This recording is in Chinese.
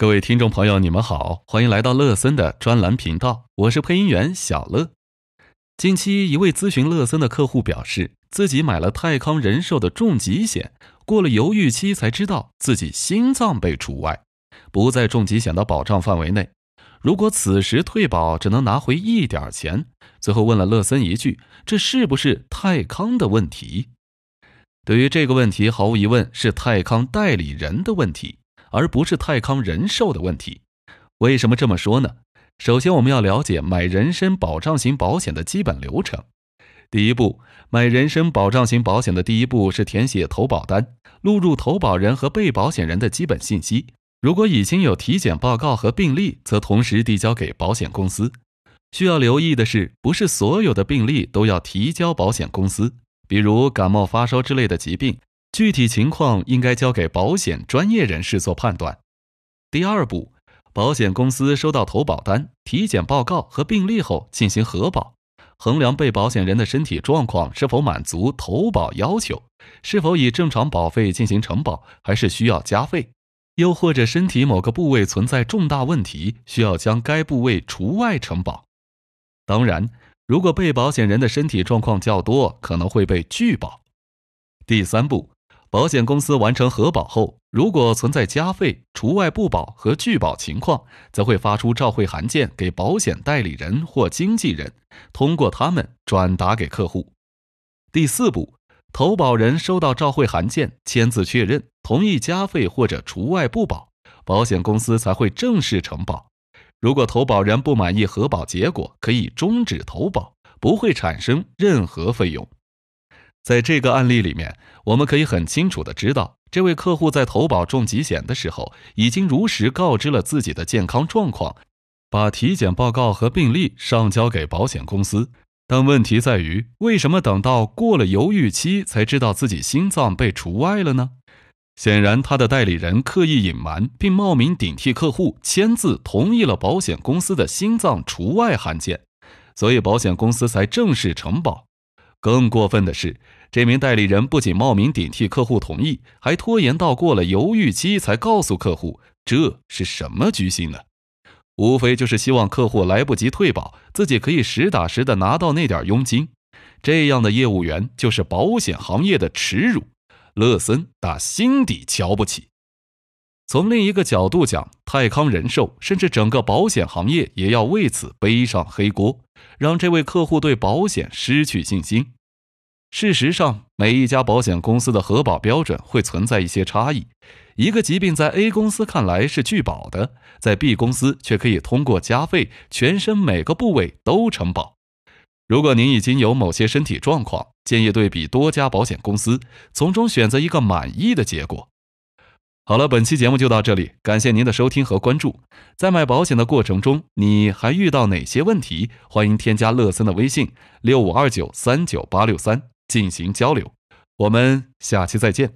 各位听众朋友，你们好，欢迎来到乐森的专栏频道，我是配音员小乐。近期，一位咨询乐森的客户表示，自己买了泰康人寿的重疾险，过了犹豫期才知道自己心脏被除外，不在重疾险的保障范围内。如果此时退保，只能拿回一点钱。最后问了乐森一句：“这是不是泰康的问题？”对于这个问题，毫无疑问是泰康代理人的问题。而不是泰康人寿的问题。为什么这么说呢？首先，我们要了解买人身保障型保险的基本流程。第一步，买人身保障型保险的第一步是填写投保单，录入投保人和被保险人的基本信息。如果已经有体检报告和病历，则同时递交给保险公司。需要留意的是，不是所有的病例都要提交保险公司，比如感冒、发烧之类的疾病。具体情况应该交给保险专业人士做判断。第二步，保险公司收到投保单、体检报告和病历后进行核保，衡量被保险人的身体状况是否满足投保要求，是否以正常保费进行承保，还是需要加费，又或者身体某个部位存在重大问题，需要将该部位除外承保。当然，如果被保险人的身体状况较多，可能会被拒保。第三步。保险公司完成核保后，如果存在加费、除外不保和拒保情况，则会发出召会函件给保险代理人或经纪人，通过他们转达给客户。第四步，投保人收到召会函件，签字确认同意加费或者除外不保，保险公司才会正式承保。如果投保人不满意核保结果，可以终止投保，不会产生任何费用。在这个案例里面，我们可以很清楚的知道，这位客户在投保重疾险的时候，已经如实告知了自己的健康状况，把体检报告和病历上交给保险公司。但问题在于，为什么等到过了犹豫期才知道自己心脏被除外了呢？显然，他的代理人刻意隐瞒，并冒名顶替客户签字同意了保险公司的心脏除外函件，所以保险公司才正式承保。更过分的是。这名代理人不仅冒名顶替客户同意，还拖延到过了犹豫期才告诉客户，这是什么居心呢？无非就是希望客户来不及退保，自己可以实打实的拿到那点佣金。这样的业务员就是保险行业的耻辱，乐森打心底瞧不起。从另一个角度讲，泰康人寿甚至整个保险行业也要为此背上黑锅，让这位客户对保险失去信心。事实上，每一家保险公司的核保标准会存在一些差异。一个疾病在 A 公司看来是拒保的，在 B 公司却可以通过加费，全身每个部位都承保。如果您已经有某些身体状况，建议对比多家保险公司，从中选择一个满意的结果。好了，本期节目就到这里，感谢您的收听和关注。在买保险的过程中，你还遇到哪些问题？欢迎添加乐森的微信：六五二九三九八六三。进行交流，我们下期再见。